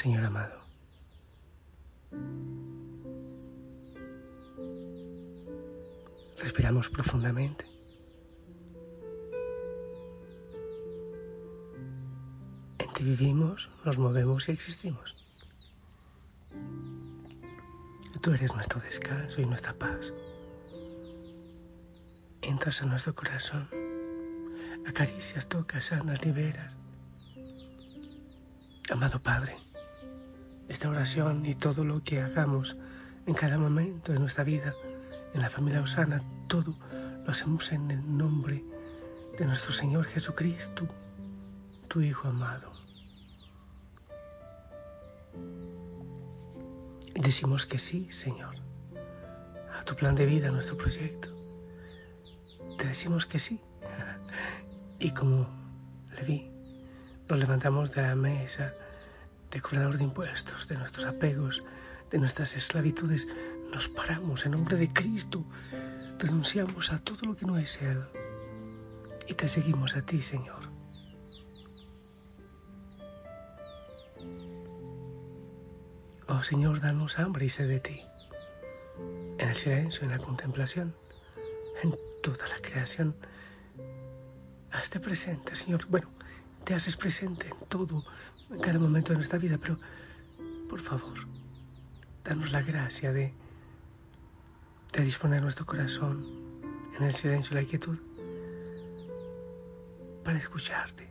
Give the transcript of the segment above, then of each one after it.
Señor amado. Respiramos profundamente. En ti vivimos, nos movemos y existimos. Tú eres nuestro descanso y nuestra paz. Entras a nuestro corazón, acaricias, tocas, sanas, liberas. Amado Padre, esta oración y todo lo que hagamos en cada momento de nuestra vida, en la familia Osana, todo lo hacemos en el nombre de nuestro Señor Jesucristo, tu Hijo amado. Decimos que sí, Señor, a tu plan de vida, a nuestro proyecto. Te decimos que sí. Y como le vi, nos levantamos de la mesa de cobrador de impuestos, de nuestros apegos, de nuestras esclavitudes, nos paramos en nombre de Cristo, renunciamos a todo lo que no es Él y te seguimos a ti, Señor. Oh Señor, danos hambre y sed de ti, en el silencio, en la contemplación, en toda la creación. Hazte presente, Señor. Bueno, te haces presente en todo, en cada momento de nuestra vida, pero por favor, danos la gracia de, de disponer nuestro corazón en el silencio y la quietud para escucharte.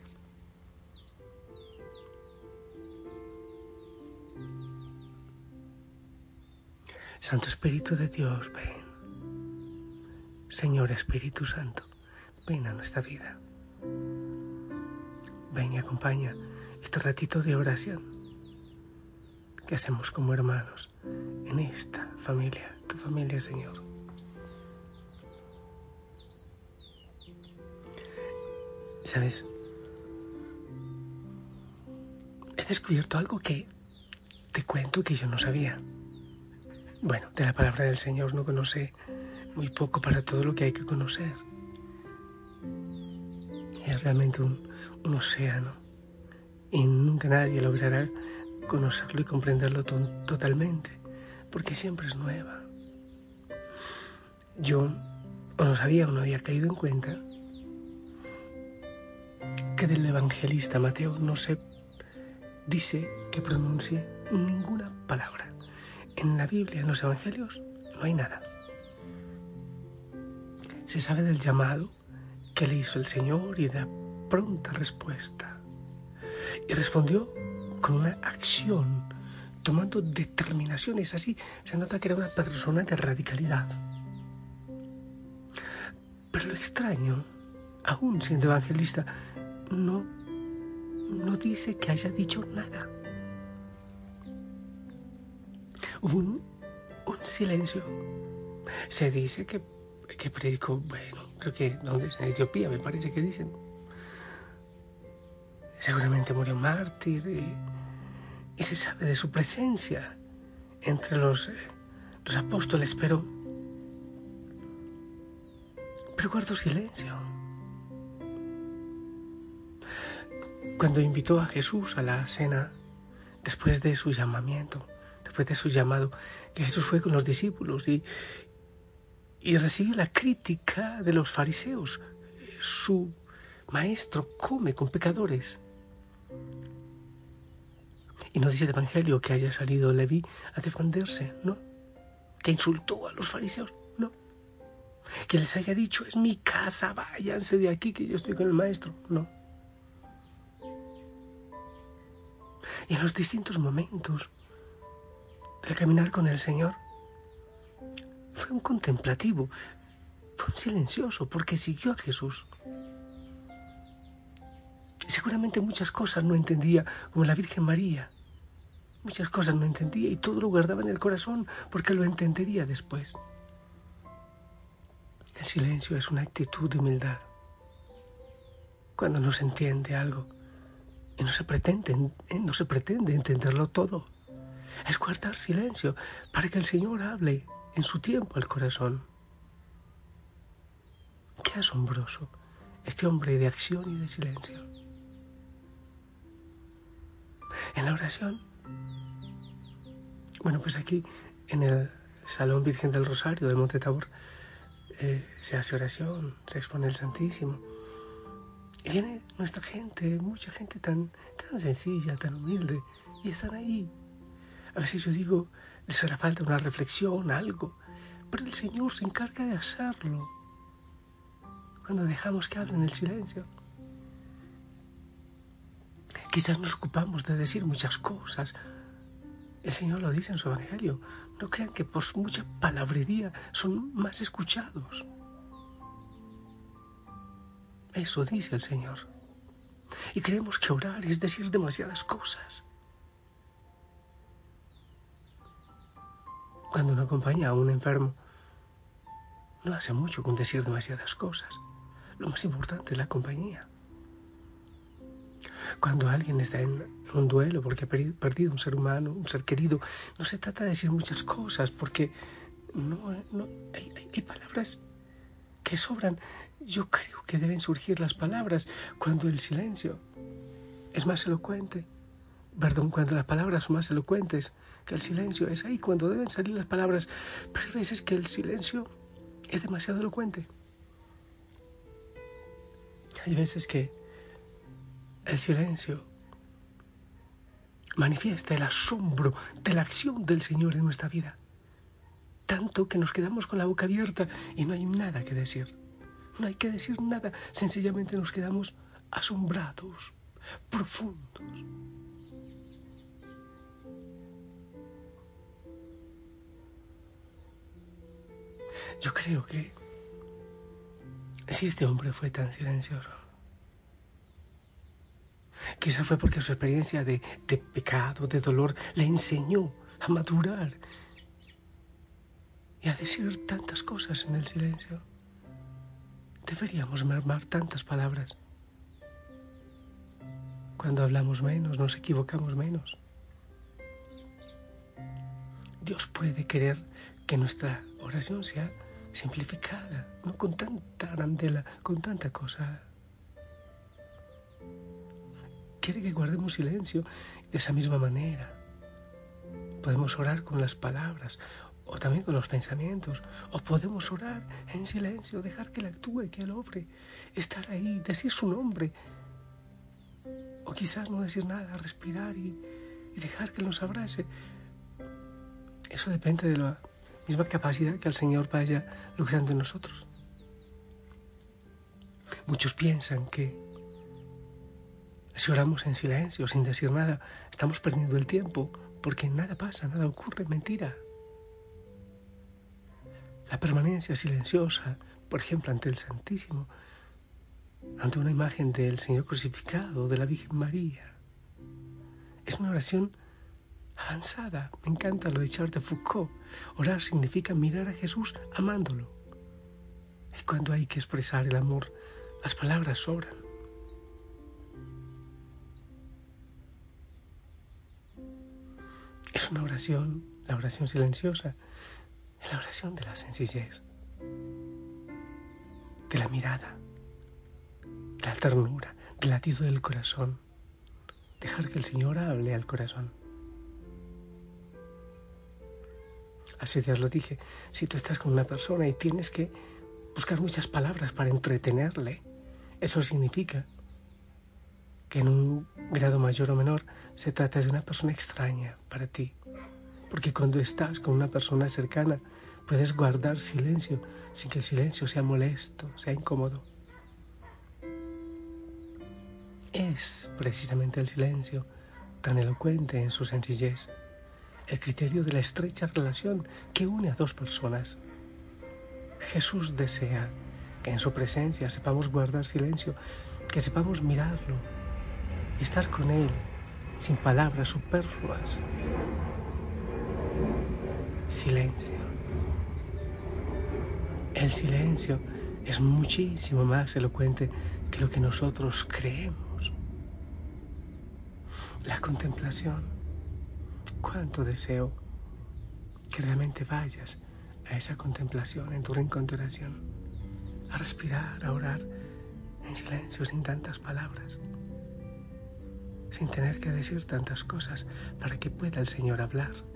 Santo Espíritu de Dios, ven. Señor Espíritu Santo, ven a nuestra vida. Ven y acompaña este ratito de oración que hacemos como hermanos en esta familia, tu familia, Señor. ¿Sabes? He descubierto algo que te cuento que yo no sabía. Bueno, de la palabra del Señor no conoce muy poco para todo lo que hay que conocer. Es realmente un, océano y nunca nadie logrará conocerlo y comprenderlo totalmente, porque siempre es nueva. Yo no sabía o no había caído en cuenta que del evangelista Mateo no se dice que pronuncie ninguna palabra. En la Biblia, en los evangelios, no hay nada. Se sabe del llamado que le hizo el Señor y de la pronta respuesta y respondió con una acción, tomando determinaciones. Así se nota que era una persona de radicalidad. Pero lo extraño, aún siendo evangelista, no, no dice que haya dicho nada. Hubo un, un silencio. Se dice que, que predicó, bueno, creo que ¿dónde es? en Etiopía, me parece que dicen Seguramente murió mártir y, se sabe de su presencia entre los, eh, los apóstoles, pero, pero silencio. Cuando invitó a Jesús a la cena, después de su llamamiento, después de su llamado, que Jesús fue con los discípulos y, y recibió la crítica de los fariseos. Su maestro come con pecadores. Y no dice el Evangelio que haya salido Leví a defenderse, no. Que insultó a los fariseos, no. Que les haya dicho, es mi casa, váyanse de aquí que yo estoy con el maestro, no. Y en los distintos momentos del caminar con el Señor, fue un contemplativo, fue un silencioso, porque siguió a Jesús. Seguramente muchas cosas no entendía, como la Virgen María. Muchas cosas no entendía y todo lo guardaba en el corazón porque lo entendería después. El silencio es una actitud de humildad. Cuando no se entiende algo y no se pretende, eh, no se pretende entenderlo todo, es guardar silencio para que el Señor hable en su tiempo al corazón. Qué asombroso este hombre de acción y de silencio. En la oración Bueno, pues aquí en el Salón Virgen del Rosario de Monte Tabor eh, se hace oración, se expone el Santísimo. Y viene nuestra gente, mucha gente tan, tan sencilla, tan humilde, y están ahí. A veces yo digo, les hará falta una reflexión, algo, pero el Señor se encarga de hacerlo. Cuando dejamos que hablen el silencio. Quizás nos ocupamos de decir muchas cosas. El Señor lo dice en su Evangelio. No crean que por mucha palabrería son más escuchados. Eso dice el Señor. Y creemos que orar es decir demasiadas cosas. Cuando uno acompaña a un enfermo, no hace mucho con decir demasiadas cosas. Lo más importante es la compañía. Cuando alguien está en un duelo porque ha perdido un ser humano, un ser querido, no se trata de decir muchas cosas porque no, hay, hay palabras que sobran. Yo creo que deben surgir las palabras cuando el silencio es más elocuente. Perdón, cuando las palabras son más elocuentes que el silencio. Es ahí cuando deben salir las palabras. Pero hay veces que el silencio es demasiado elocuente. Hay veces que el silencio manifiesta el asombro de la acción del Señor en nuestra vida. Tanto que nos quedamos con la boca abierta y no hay nada que decir. No hay que decir nada, sencillamente nos quedamos asombrados, profundos. Yo creo que si este hombre fue tan silencioso, Quizá fue porque su experiencia de, de pecado, de dolor, le enseñó a madurar y a decir tantas cosas en el silencio. Deberíamos mermar tantas palabras. Cuando hablamos menos, nos equivocamos menos. Dios puede querer que nuestra oración sea simplificada, no con tanta grandela, con tanta cosa quiere que guardemos silencio de esa misma manera. Podemos orar con las palabras o también con los pensamientos, o podemos orar en silencio, dejar que Él actúe, que Él obre, estar ahí, decir su nombre, o quizás no decir nada, respirar y, dejar que Él nos abrace. Eso depende de la misma capacidad que el Señor vaya logrando en nosotros. Muchos piensan que si oramos en silencio, sin decir nada, estamos perdiendo el tiempo porque nada pasa, nada ocurre, mentira. La permanencia silenciosa, por ejemplo, ante el Santísimo, ante una imagen del Señor crucificado, de la Virgen María, es una oración avanzada. Me encanta lo de Charles de Foucault. Orar significa mirar a Jesús amándolo. Y cuando hay que expresar el amor, las palabras sobran. Una oración, la oración silenciosa, es la oración de la sencillez, de la mirada, de la ternura, del latido del corazón. Dejar que el Señor hable al corazón. Así os lo dije, si tú estás con una persona y tienes que buscar muchas palabras para entretenerle, eso significa que en un grado mayor o menor se trata de una persona extraña para ti. Porque cuando estás con una persona cercana puedes guardar silencio sin que el silencio sea molesto, sea incómodo. Es precisamente el silencio tan elocuente en su sencillez, el criterio de la estrecha relación que une a dos personas. Jesús desea que en su presencia sepamos guardar silencio, que sepamos mirarlo, estar con Él sin palabras superfluas. Silencio. El silencio es muchísimo más elocuente que lo que nosotros creemos. La contemplación. Cuánto deseo que realmente vayas a esa contemplación en tu rincón de oración, a respirar, a orar en silencio, sin tantas palabras. Sin tener que decir tantas cosas para que pueda el Señor hablar.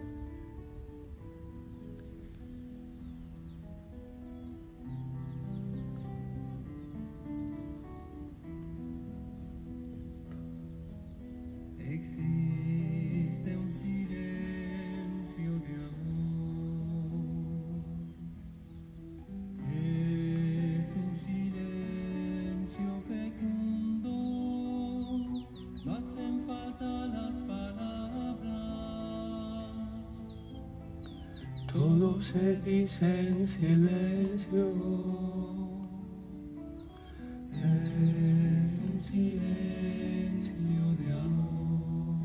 Se dice en silencio. Es un silencio de amor.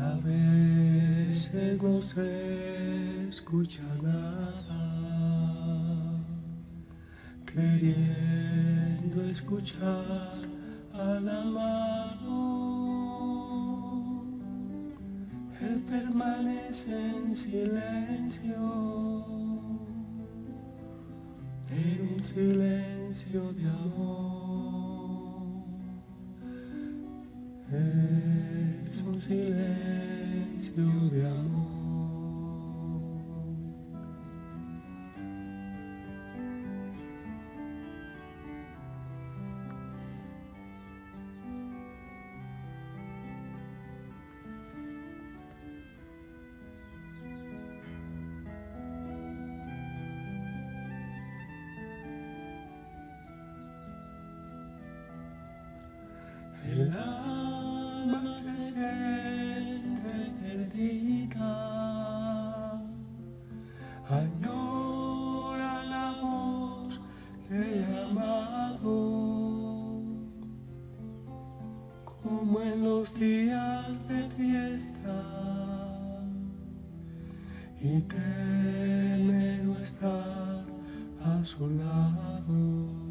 A veces no se escucha nada. Escuchar al amado. Él permanece en silencio, en un silencio de amor. Es un silencio de amor. Se siente perdida, añora la voz que he amado, como en los días de fiesta, y teme no estar a su lado.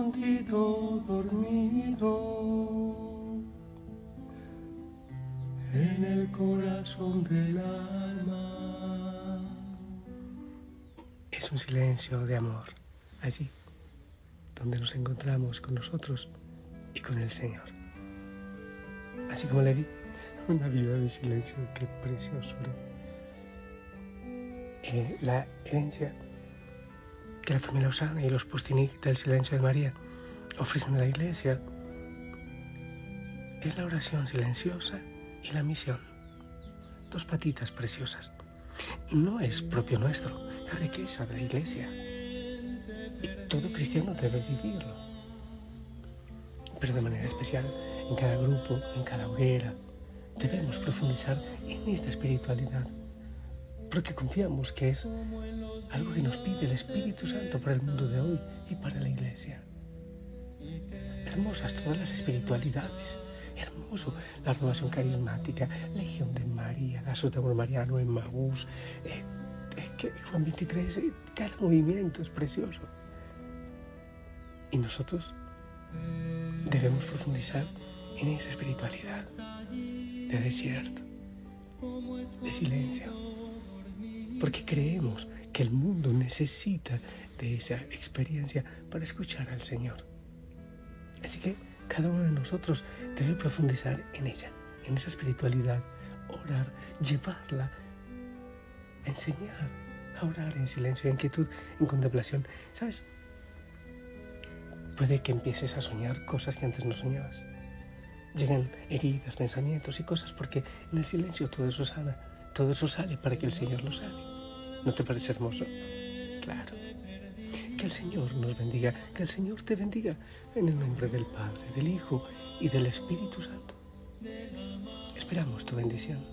Escondido, dormido, en el corazón del alma. Es un silencio de amor, allí, donde nos encontramos con nosotros y con el Señor. Así como le vi, una vida de silencio, qué preciosura. Eh, la herencia la familia Osana y los Postinic del Silencio de María ofrecen a la Iglesia es la oración silenciosa y la misión. Dos patitas preciosas. No es propio nuestro, es riqueza de la Iglesia. Y todo cristiano debe vivirlo. Pero de manera especial, en cada grupo, en cada hoguera, debemos profundizar en esta espiritualidad porque confiamos que es algo que nos pide el Espíritu Santo para el mundo de hoy y para la iglesia. Hermosas todas las espiritualidades, hermoso la renovación carismática, Legión de María, Gaso de Amor Mariano en Maús, eh, Juan 23, eh, cada movimiento es precioso. Y nosotros debemos profundizar en esa espiritualidad de desierto, de silencio porque creemos que el mundo necesita de esa experiencia para escuchar al Señor. Así que cada uno de nosotros debe profundizar en ella, en esa espiritualidad, orar, llevarla, enseñar a orar en silencio, en quietud, en contemplación. ¿Sabes? Puede que empieces a soñar cosas que antes no soñabas. Llegan heridas, pensamientos y cosas porque en el silencio todo eso sana, todo eso sale para que el Señor lo sane. ¿No te parece hermoso? Claro. Que el Señor nos bendiga, que el Señor te bendiga en el nombre del Padre, del Hijo y del Espíritu Santo. Esperamos tu bendición.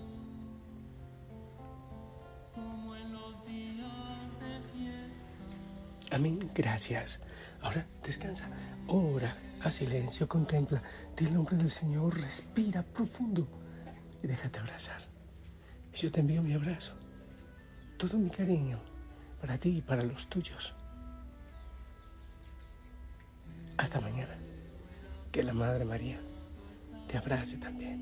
Amén, gracias. Ahora descansa, ora, a silencio, contempla, di el nombre del Señor, respira profundo y déjate abrazar. Yo te envío mi abrazo. Todo mi cariño para ti y para los tuyos. Hasta mañana. Que la Madre María te abrace también.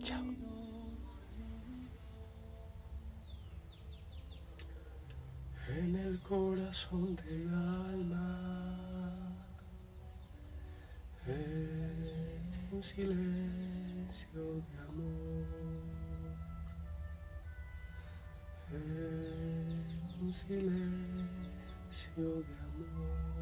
Chao. En el corazón del alma, en un silencio de amor, en un silencio de amor.